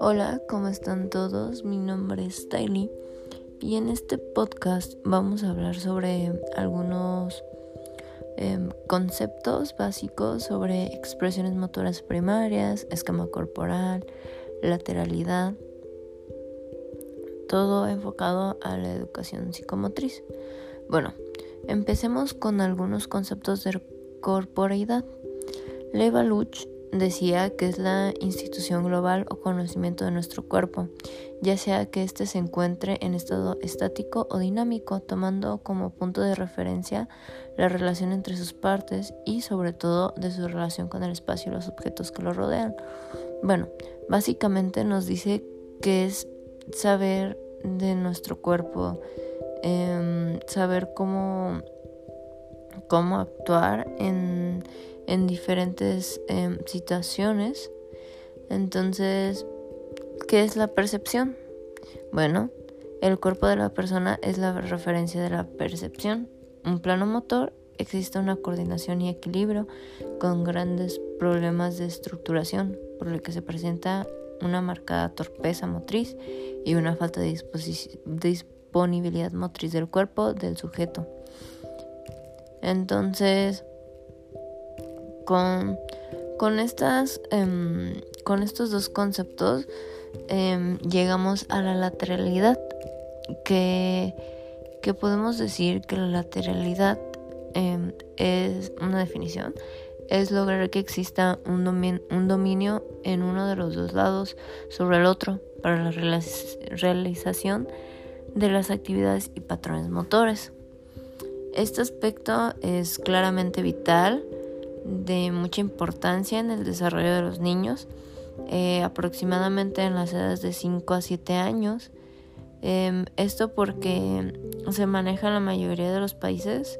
Hola, ¿cómo están todos? Mi nombre es Tylee y en este podcast vamos a hablar sobre algunos em, conceptos básicos sobre expresiones motoras primarias, escama corporal, lateralidad, todo enfocado a la educación psicomotriz. Bueno, empecemos con algunos conceptos de corporeidad. Leva Luch decía que es la institución global o conocimiento de nuestro cuerpo, ya sea que éste se encuentre en estado estático o dinámico, tomando como punto de referencia la relación entre sus partes y sobre todo de su relación con el espacio y los objetos que lo rodean. Bueno, básicamente nos dice que es saber de nuestro cuerpo, em, saber cómo, cómo actuar en en diferentes em, situaciones. Entonces, ¿qué es la percepción? Bueno, el cuerpo de la persona es la referencia de la percepción. Un plano motor existe una coordinación y equilibrio con grandes problemas de estructuración, por lo que se presenta una marcada torpeza motriz y una falta de disponibilidad motriz del cuerpo del sujeto. Entonces, con, estas, em, con estos dos conceptos em, llegamos a la lateralidad, que, que, podemos decir que la lateralidad em, es una definición, es lograr que exista un, un dominio en uno de los dos lados sobre el otro para la realización de las actividades y patrones motores. Este aspecto es claramente vital de mucha importancia en el desarrollo de los niños, eh, aproximadamente en las edades de 5 a 7 años. Em, esto porque se maneja en la mayoría de los países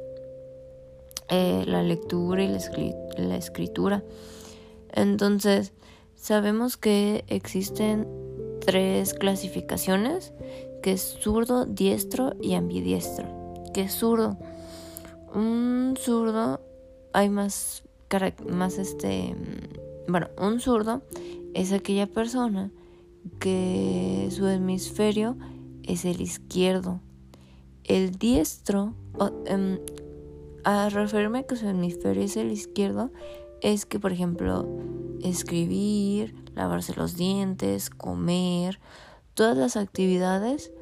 eh, la lectura y la, escritura. Entonces, sabemos que existen tres clasificaciones, que es zurdo, diestro y ambidiestro. ¿Qué es zurdo? Un zurdo hay más más este, bueno, un zurdo es aquella persona que su hemisferio es el izquierdo. El diestro, em, a referirme a que su hemisferio es el izquierdo, es que, por ejemplo, escribir, lavarse los dientes, comer, todas las actividades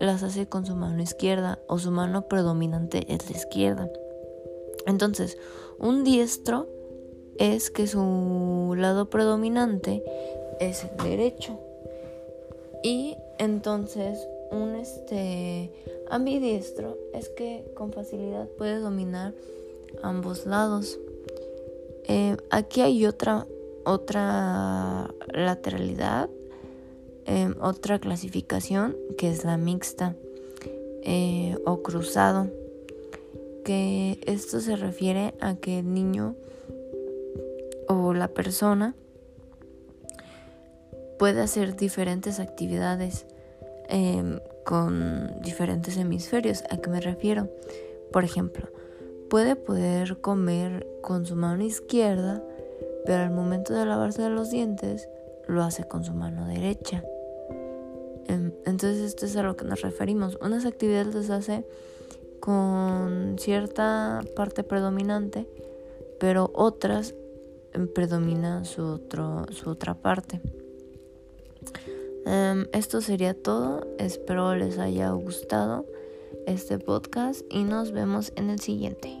las hace con su mano izquierda o su mano predominante es la izquierda. Entonces, un diestro es que su lado predominante es el derecho. Y entonces un este ambidiestro es que con facilidad puede dominar ambos lados. Eh, aquí hay otra otra lateralidad, otra clasificación que es la mixta eh, o cruzado que esto se refiere a que el niño o la persona puede hacer diferentes actividades em, con diferentes hemisferios. ¿A qué me refiero? Por ejemplo, puede poder comer con su mano izquierda, pero al momento de lavarse los dientes lo hace con su mano derecha. Entonces esto es a lo que nos referimos. Unas actividades las hace con cierta parte predominante, pero otras predominan su, otro, su otra parte. Em, esto sería todo, espero les haya gustado este podcast y nos vemos en el siguiente.